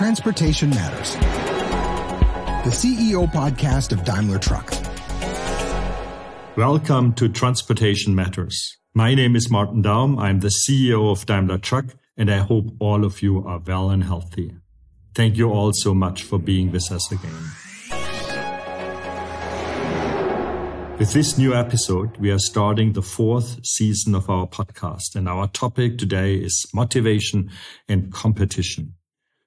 Transportation Matters, the CEO podcast of Daimler Truck. Welcome to Transportation Matters. My name is Martin Daum. I'm the CEO of Daimler Truck, and I hope all of you are well and healthy. Thank you all so much for being with us again. With this new episode, we are starting the fourth season of our podcast, and our topic today is motivation and competition.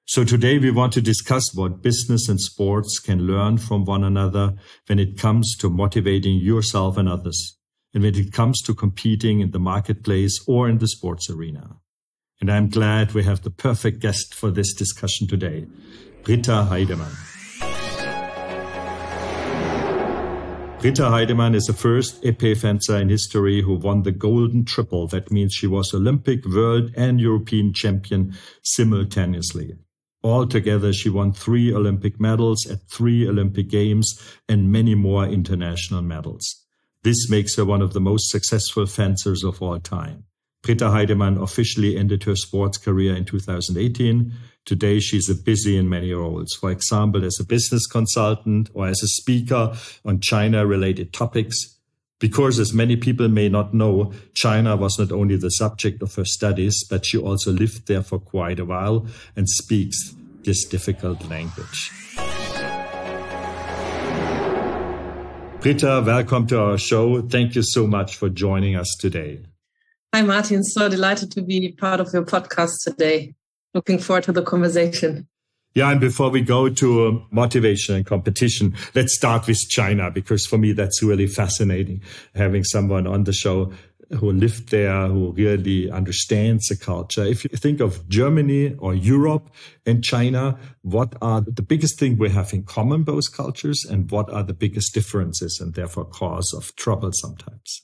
So today we want to discuss what business and sports can learn from one another when it comes to motivating yourself and others, and when it comes to competing in the marketplace or in the sports arena. And I'm glad we have the perfect guest for this discussion today, Britta Heidemann. Britta Heidemann is the first épée fencer in history who won the golden triple. That means she was Olympic, world, and European champion simultaneously. Altogether, she won three Olympic medals at three Olympic Games and many more international medals. This makes her one of the most successful fencers of all time. Britta Heidemann officially ended her sports career in 2018. Today, she's a busy in many roles. For example, as a business consultant or as a speaker on China related topics. Because as many people may not know, China was not only the subject of her studies, but she also lived there for quite a while and speaks this difficult language. Britta, welcome to our show. Thank you so much for joining us today. Hi, Martin. So delighted to be part of your podcast today. Looking forward to the conversation. Yeah, and before we go to uh, motivation and competition, let's start with China because for me that's really fascinating having someone on the show who lived there, who really understands the culture. If you think of Germany or Europe and China, what are the biggest thing we have in common, both cultures, and what are the biggest differences and therefore cause of trouble sometimes?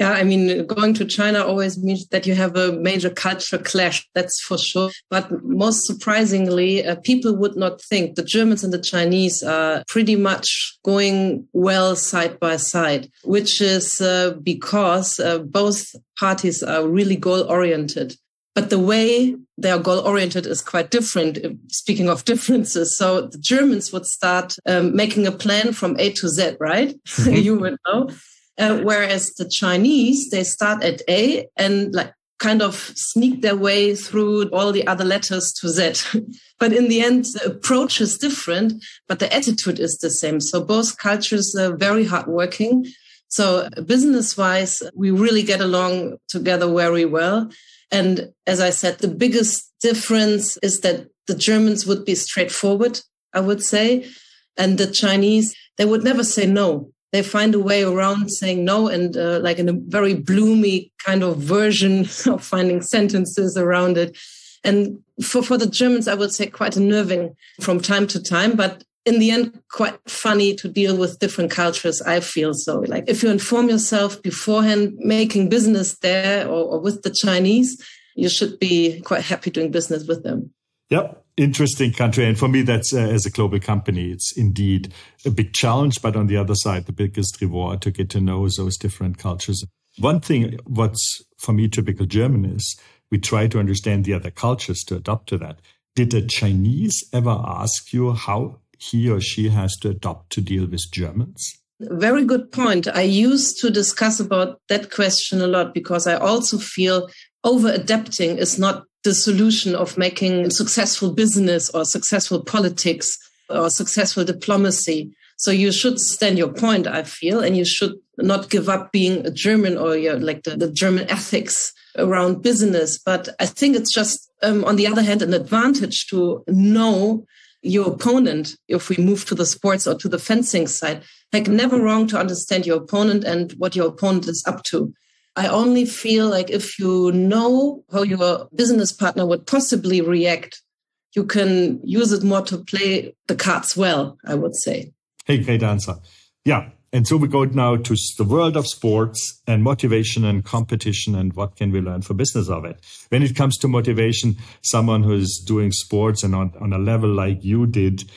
Yeah, I mean, going to China always means that you have a major culture clash. That's for sure. But most surprisingly, uh, people would not think the Germans and the Chinese are pretty much going well side by side, which is uh, because uh, both parties are really goal oriented. But the way they are goal oriented is quite different. Speaking of differences, so the Germans would start um, making a plan from A to Z, right? You would know. Uh, whereas the Chinese, they start at A and like kind of sneak their way through all the other letters to Z. but in the end, the approach is different, but the attitude is the same. So both cultures are very hardworking. So business wise, we really get along together very well. And as I said, the biggest difference is that the Germans would be straightforward, I would say. And the Chinese, they would never say no they find a way around saying no and uh, like in a very bloomy kind of version of finding sentences around it. And for, for the germans i would say quite unnerving from time to time but in the end quite funny to deal with different cultures i feel so. Like if you inform yourself beforehand making business there or, or with the chinese you should be quite happy doing business with them. Yep interesting country. And for me, that's uh, as a global company, it's indeed a big challenge, but on the other side, the biggest reward to get to know those different cultures. One thing, what's for me typical German is we try to understand the other cultures to adapt to that. Did a Chinese ever ask you how he or she has to adopt to deal with Germans? Very good point. I used to discuss about that question a lot because I also feel over adapting is not the solution of making successful business or successful politics or successful diplomacy. So you should stand your point, I feel, and you should not give up being a German or like the, the German ethics around business. But I think it's just, um, on the other hand, an advantage to know your opponent if we move to the sports or to the fencing side. Like never wrong to understand your opponent and what your opponent is up to. I only feel like if you know how your business partner would possibly react, you can use it more to play the cards well, I would say. Hey, great answer. Yeah. And so we go now to the world of sports and motivation and competition and what can we learn for business of it. When it comes to motivation, someone who's doing sports and on, on a level like you did,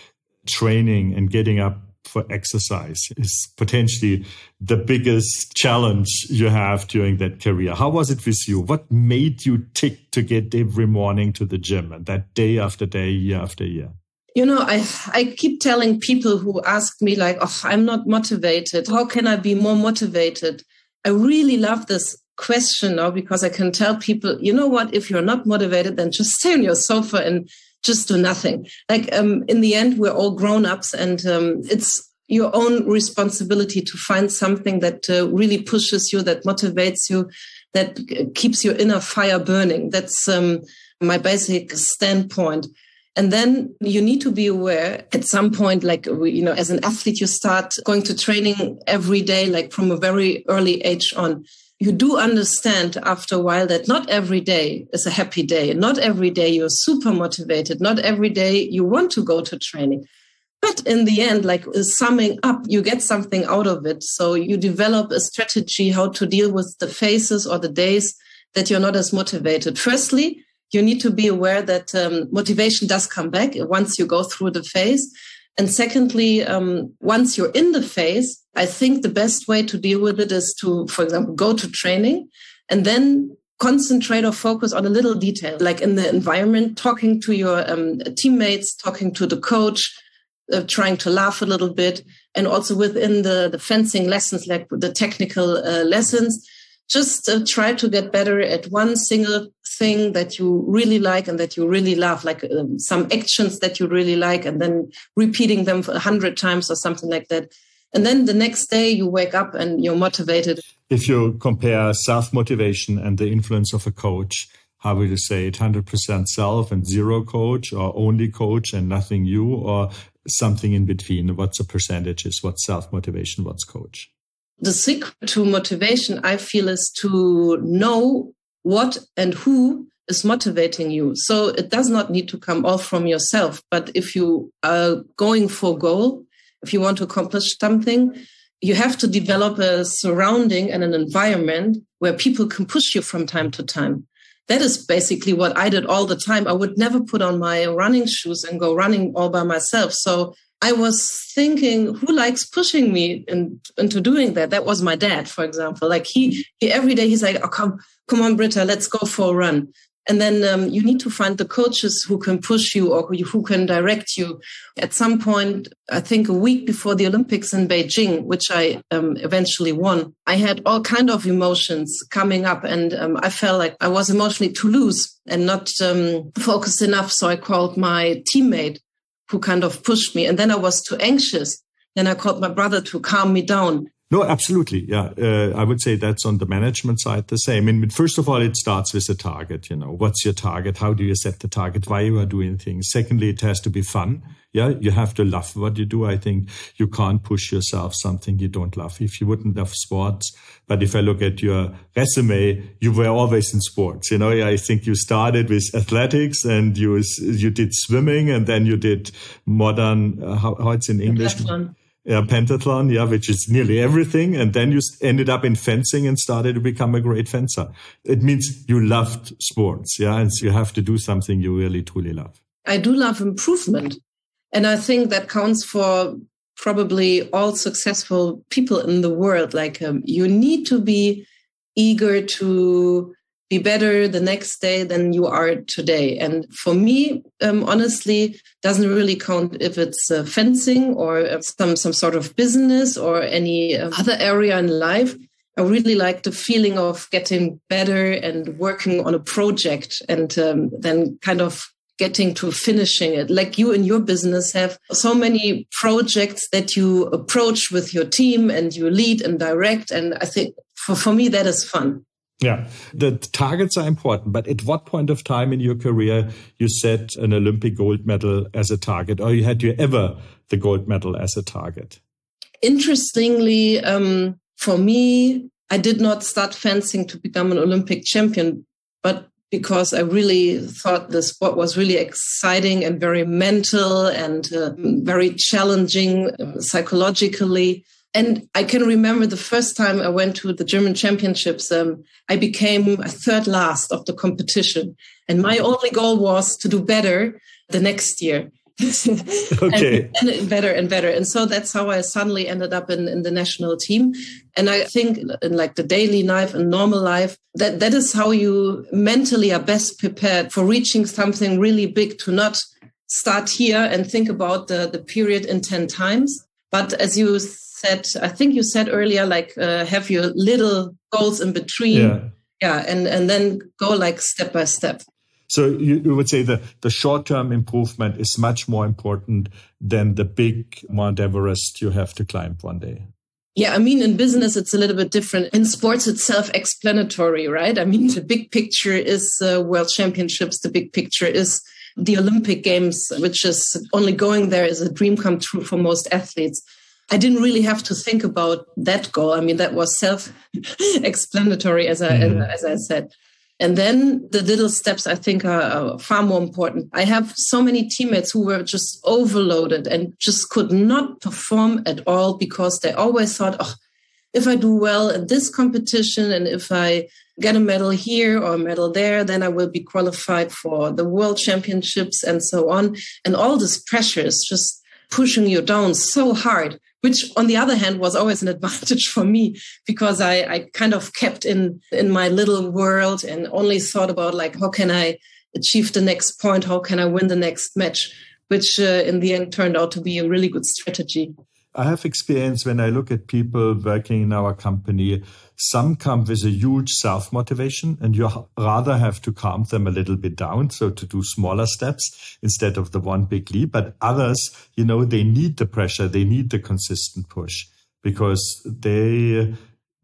training and getting up for exercise is potentially the biggest challenge you have during that career. How was it with you? What made you tick to get every morning to the gym and that day after day, year after year? You know, I, I keep telling people who ask me like, oh, I'm not motivated. How can I be more motivated? I really love this question now because I can tell people, you know what, if you're not motivated, then just stay on your sofa and just do nothing. Like um, in the end, we're all grown ups and um, it's your own responsibility to find something that uh, really pushes you, that motivates you, that keeps your inner fire burning. That's um, my basic standpoint. And then you need to be aware at some point, like, you know, as an athlete, you start going to training every day, like from a very early age on. You do understand after a while that not every day is a happy day. Not every day you're super motivated. Not every day you want to go to training. But in the end, like summing up, you get something out of it. So you develop a strategy how to deal with the phases or the days that you're not as motivated. Firstly, you need to be aware that um, motivation does come back once you go through the phase. And secondly, um, once you're in the phase, I think the best way to deal with it is to, for example, go to training and then concentrate or focus on a little detail, like in the environment, talking to your um, teammates, talking to the coach, uh, trying to laugh a little bit, and also within the, the fencing lessons, like the technical uh, lessons, just uh, try to get better at one single thing that you really like and that you really love, like um, some actions that you really like, and then repeating them a hundred times or something like that. And then the next day you wake up and you're motivated. If you compare self motivation and the influence of a coach, how would you say it 100% self and zero coach or only coach and nothing you or something in between what's the percentages what's self motivation what's coach the secret to motivation, I feel, is to know what and who is motivating you. So it does not need to come all from yourself. But if you are going for a goal, if you want to accomplish something, you have to develop a surrounding and an environment where people can push you from time to time. That is basically what I did all the time. I would never put on my running shoes and go running all by myself. So I was thinking, who likes pushing me in, into doing that? That was my dad, for example. Like he, he every day he's like, "Oh, come, come on, Britta, let's go for a run." And then um, you need to find the coaches who can push you or who, can direct you. At some point, I think a week before the Olympics in Beijing, which I um, eventually won, I had all kind of emotions coming up, and um, I felt like I was emotionally too loose and not um, focused enough. So I called my teammate who kind of pushed me. And then I was too anxious. Then I called my brother to calm me down. No, absolutely. Yeah. Uh, I would say that's on the management side the same. I mean, first of all, it starts with a target. You know, what's your target? How do you set the target? Why you are doing things? Secondly, it has to be fun. Yeah. You have to love what you do. I think you can't push yourself something you don't love. If you wouldn't love sports, but if I look at your resume, you were always in sports. You know, I think you started with athletics and you, you did swimming and then you did modern, uh, how, how it's in English yeah, pentathlon, yeah, which is nearly everything. And then you ended up in fencing and started to become a great fencer. It means you loved sports, yeah, and so you have to do something you really truly love. I do love improvement. And I think that counts for probably all successful people in the world. Like um, you need to be eager to be better the next day than you are today. And for me, um, honestly, doesn't really count if it's uh, fencing or some some sort of business or any uh, other area in life. I really like the feeling of getting better and working on a project and um, then kind of getting to finishing it. Like you in your business have so many projects that you approach with your team and you lead and direct. And I think for, for me, that is fun. Yeah, the targets are important, but at what point of time in your career you set an Olympic gold medal as a target, or you had you ever the gold medal as a target? Interestingly, um, for me, I did not start fencing to become an Olympic champion, but because I really thought the sport was really exciting and very mental and uh, very challenging uh, psychologically. And I can remember the first time I went to the German championships, um, I became a third last of the competition. And my only goal was to do better the next year. okay. and, and, better and better. And so that's how I suddenly ended up in, in the national team. And I think in like the daily life and normal life, that, that is how you mentally are best prepared for reaching something really big to not start here and think about the, the period in 10 times. But as you said, I think you said earlier, like uh, have your little goals in between. Yeah. Yeah. And, and then go like step by step. So you, you would say that the short term improvement is much more important than the big Mount Everest you have to climb one day. Yeah, I mean, in business, it's a little bit different. In sports, it's self explanatory, right? I mean, the big picture is uh, world championships. The big picture is the Olympic Games, which is only going there is a dream come true for most athletes. I didn't really have to think about that goal. I mean, that was self explanatory, as I, mm-hmm. as I said. And then the little steps I think are, are, far more important. I have so many teammates who were just overloaded and just could not perform at all because they always thought, oh, if I do well in this competition and if I get a medal here or a medal there, then I will be qualified for the world championships and so on. And all this pressure is just pushing you down so hard, which on the other hand was always an advantage for me because I, I kind of kept in, in my little world and only thought about like, how can I achieve the next point? How can I win the next match? Which uh, in the end turned out to be a really good strategy. I have experience when I look at people working in our company. Some come with a huge self motivation, and you rather have to calm them a little bit down. So to do smaller steps instead of the one big leap. But others, you know, they need the pressure, they need the consistent push because they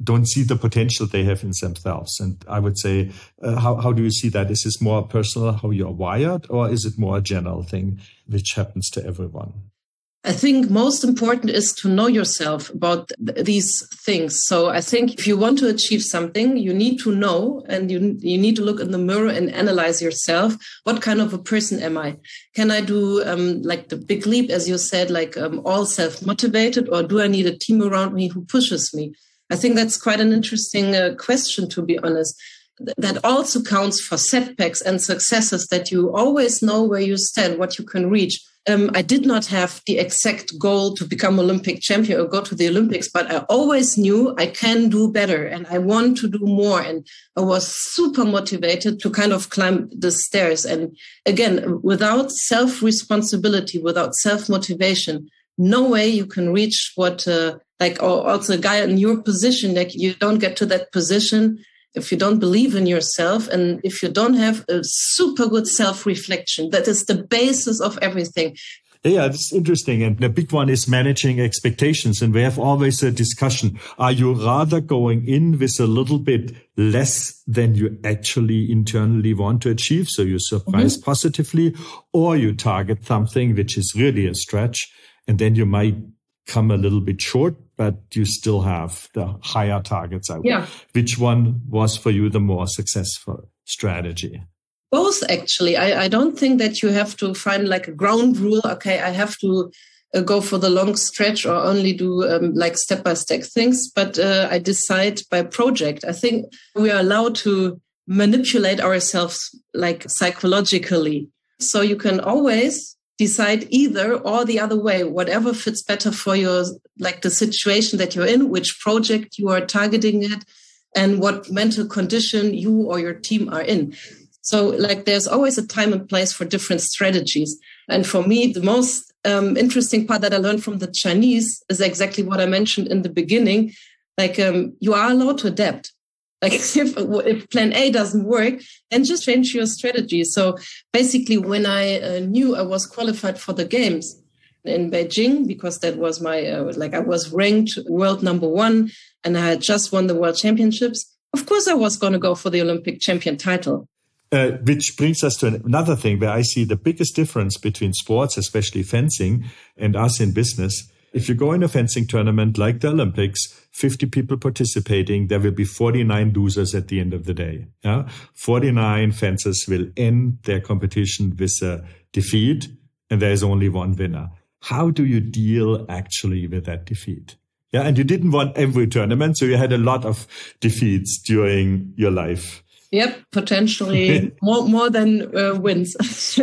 don't see the potential they have in themselves. And I would say, uh, how, how do you see that? Is this more personal, how you're wired, or is it more a general thing which happens to everyone? I think most important is to know yourself about th- these things. So I think if you want to achieve something, you need to know and you, you need to look in the mirror and analyze yourself. What kind of a person am I? Can I do um, like the big leap, as you said, like um, all self motivated, or do I need a team around me who pushes me? I think that's quite an interesting uh, question, to be honest that also counts for setbacks and successes that you always know where you stand, what you can reach um, I did not have the exact goal to become Olympic champion or go to the Olympics, but I always knew I can do better and I want to do more. And I was super motivated to kind of climb the stairs. And again, without self responsibility, without self motivation, no way you can reach what, uh, like, also a guy in your position, like you don't get to that position if you don't believe in yourself and if you don't have a super good self reflection, that is the basis of everything. Yeah, it's interesting. And the big one is managing expectations. And we have always a discussion. Are you rather going in with a little bit less than you actually internally want to achieve? So you surprise mm-hmm. positively or you target something which is really a stretch and then you might come a little bit short, but you still have the higher targets. Yeah. Which one was for you the more successful strategy? Both, actually. I, I don't think that you have to find like a ground rule. Okay, I have to uh, go for the long stretch or only do um, like step by step things, but uh, I decide by project. I think we are allowed to manipulate ourselves like psychologically. So you can always decide either or the other way, whatever fits better for your, like the situation that you're in, which project you are targeting it, and what mental condition you or your team are in. So, like, there's always a time and place for different strategies. And for me, the most um, interesting part that I learned from the Chinese is exactly what I mentioned in the beginning. Like, um, you are allowed to adapt. Like if, if plan A doesn't work, then just change your strategy. So basically, when I uh, knew I was qualified for the games in Beijing, because that was my, uh, like I was ranked world number one and I had just won the world championships, of course I was going to go for the Olympic champion title. Uh, which brings us to another thing where I see the biggest difference between sports, especially fencing, and us in business if you go in a fencing tournament like the Olympics, 50 people participating, there will be 49 losers at the end of the day. Yeah? 49 fencers will end their competition with a defeat, and there is only one winner. How do you deal actually with that defeat? Yeah, and you didn't win every tournament, so you had a lot of defeats during your life. Yep, potentially more more than uh, wins.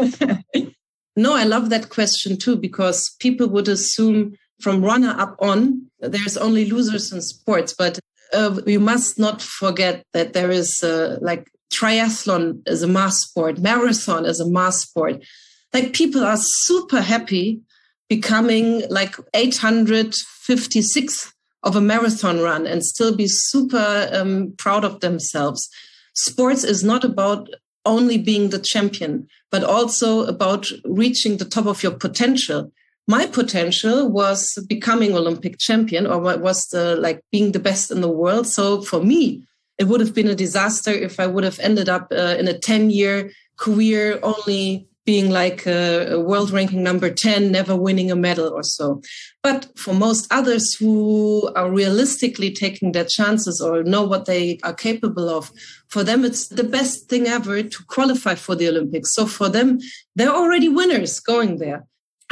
No, I love that question too, because people would assume from runner up on, there's only losers in sports. But uh, we must not forget that there is uh, like triathlon as a mass sport, marathon as a mass sport. Like people are super happy becoming like 856 of a marathon run and still be super um, proud of themselves. Sports is not about only being the champion, but also about reaching the top of your potential. My potential was becoming Olympic champion or was the, like being the best in the world. So for me, it would have been a disaster if I would have ended up uh, in a 10 year career only being like a, a, world ranking number 10, never winning a medal or so. But for most others who are realistically taking their chances or know what they are capable of, for them, it's the best thing ever to qualify for the Olympics. So for them, they're already winners going there.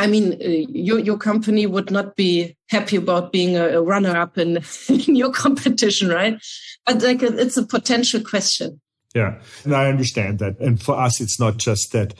I mean, uh, your your company would not be happy about being a, a runner up in, in your competition, right? But like, it's a potential question. Yeah, and I understand that. And for us, it's not just that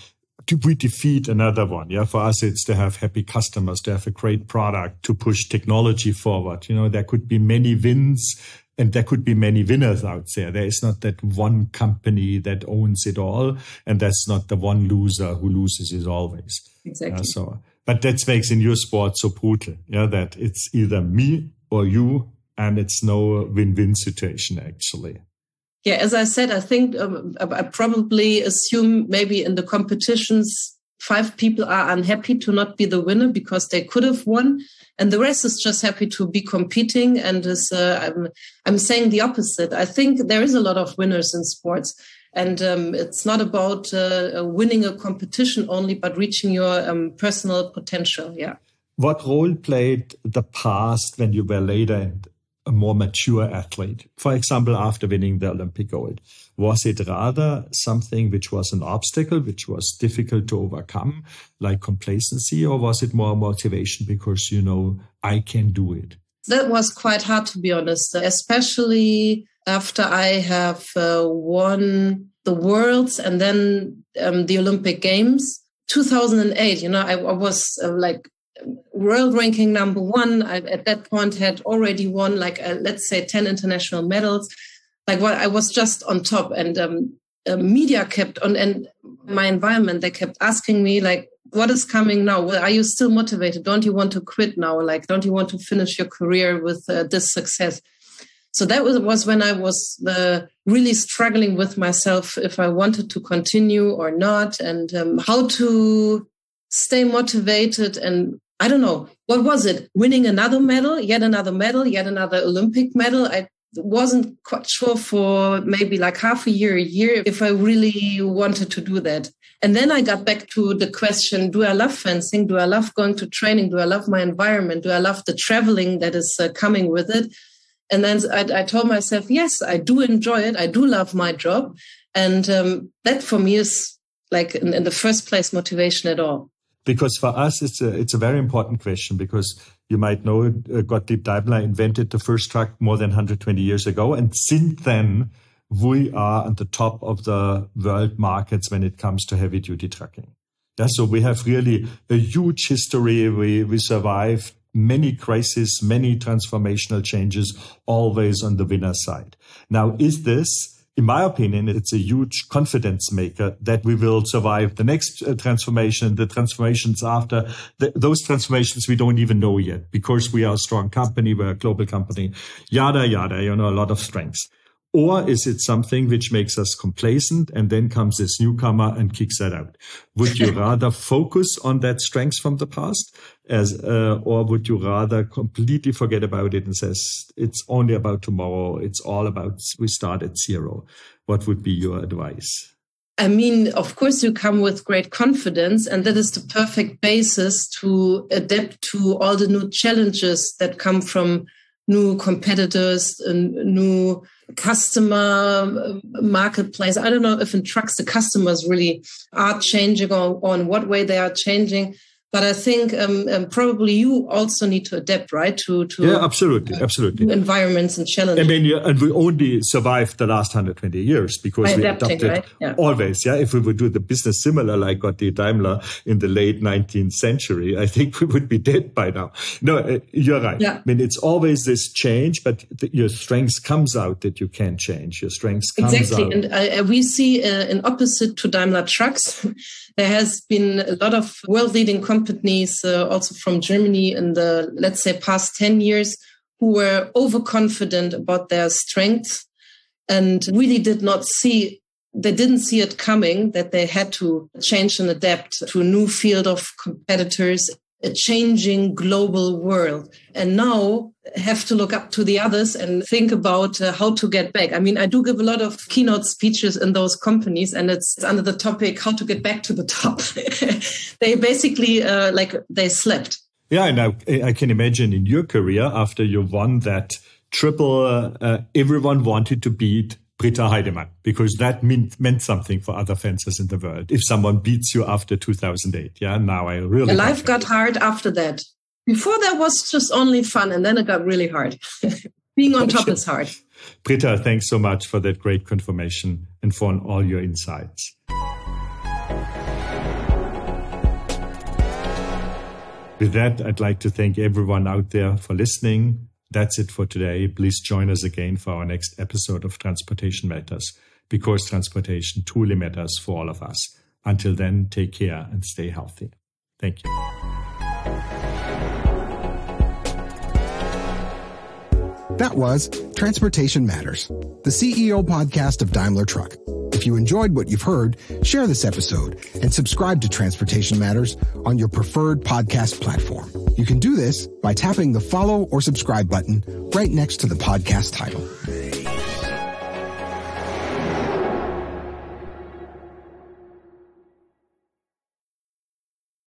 we defeat another one. Yeah, for us, it's to have happy customers, to have a great product, to push technology forward. You know, there could be many wins and there could be many winners out there. There is not that one company that owns it all, and that's not the one loser who loses it always. Exactly. Yeah, so, but that makes in your sport so brutal. Yeah, that it's either me or you, and it's no win-win situation actually. Yeah, as I said, I think um, I probably assume maybe in the competitions, five people are unhappy to not be the winner because they could have won, and the rest is just happy to be competing. And is uh, I'm I'm saying the opposite. I think there is a lot of winners in sports, and um, it's not about uh, winning a competition only, but reaching your um, personal potential. Yeah. What role played the past when you were later a more mature athlete? For example, after winning the Olympic gold, was it rather something which was an obstacle, which was difficult to overcome, like complacency, or was it more motivation because you know I can do it? That was quite hard to be honest, especially after I have uh, won the worlds and then um, the Olympic Games. 2008, you know, I, I was uh, like world ranking number one. I, at that point, had already won like uh, let's say ten international medals. Like what I was just on top, and um, uh, media kept on, and my environment they kept asking me like, "What is coming now? Well, are you still motivated? Don't you want to quit now? Like, don't you want to finish your career with uh, this success?" So that was, was when I was uh, really struggling with myself if I wanted to continue or not, and um, how to stay motivated and I don't know, what was it? Winning another medal, yet another medal, yet another Olympic medal. I wasn't quite sure for maybe like half a year, a year, if I really wanted to do that. And then I got back to the question Do I love fencing? Do I love going to training? Do I love my environment? Do I love the traveling that is uh, coming with it? And then I, I, told myself, yes, I do enjoy it. I do love my job. And um, that for me is like in, in the first place motivation at all because for us it's a it's a very important question because you might know uh, Gottlieb Daimler invented the first truck more than 120 years ago, and since then we are at the top of the world markets when it comes to heavy duty trucking. Yeah, so we have really a huge history. We we survived many crises, many transformational changes, always on the winner side. Now, is this in my opinion, it's a huge confidence maker that we will survive the next uh, transformation, the transformations after the, those transformations we don't even know yet because we are a strong company, we're a global company, yada, yada, you know, a lot of strengths. Or is it something which makes us complacent and then comes this newcomer and kicks that out? Would you rather focus on that strength from the past as, uh, or would you rather completely forget about it and says it's only about tomorrow? It's all about we start at zero. What would be your advice? I mean, of course, you come with great confidence, and that is the perfect basis to adapt to all the new challenges that come from new competitors, and new customer uh, marketplace. I don't know if in trucks the customers really are changing or, or in what way they are changing. But I think um, um, probably you also need to adapt, right? To to yeah, absolutely, uh, absolutely. Environments and challenges. I mean, and we only survived the last 120 years because By we adapted right? yeah. always. Yeah, if we would do the business similar like what did Daimler in the late 19th century, I think we would be dead by now. No, uh, you're right. Yeah. I mean, it's always this change, but the, your strength comes out that you can change. Your strength comes out. exactly. out. And uh, we see uh, an opposite to Daimler Trucks. There has been a lot of world-leading companies companies, uh, also from Germany, in the let's say past ten years, who were overconfident about their strengths and really did not see they didn't see it coming that they had to change and adapt to a new field of competitors a changing global world and now have to look up to the others and think about uh, how to get back. I mean, I do give a lot of keynote speeches in those companies and it's under the topic how to get back to the top. they basically uh, like they slept. Yeah, and I, I, can imagine in your career after you won that triple, uh, everyone wanted to beat Britta Heidemann, because that meant, meant something for other fencers in the world. If someone beats you after 2008, yeah, now I really. Life got hard after that. Before that was just only fun, and then it got really hard. Being on top is hard. Britta, thanks so much for that great confirmation and for all your insights. With that, I'd like to thank everyone out there for listening. That's it for today. Please join us again for our next episode of Transportation Matters because transportation truly matters for all of us. Until then, take care and stay healthy. Thank you. That was Transportation Matters, the CEO podcast of Daimler Truck. If you enjoyed what you've heard, share this episode and subscribe to Transportation Matters on your preferred podcast platform. You can do this by tapping the follow or subscribe button right next to the podcast title.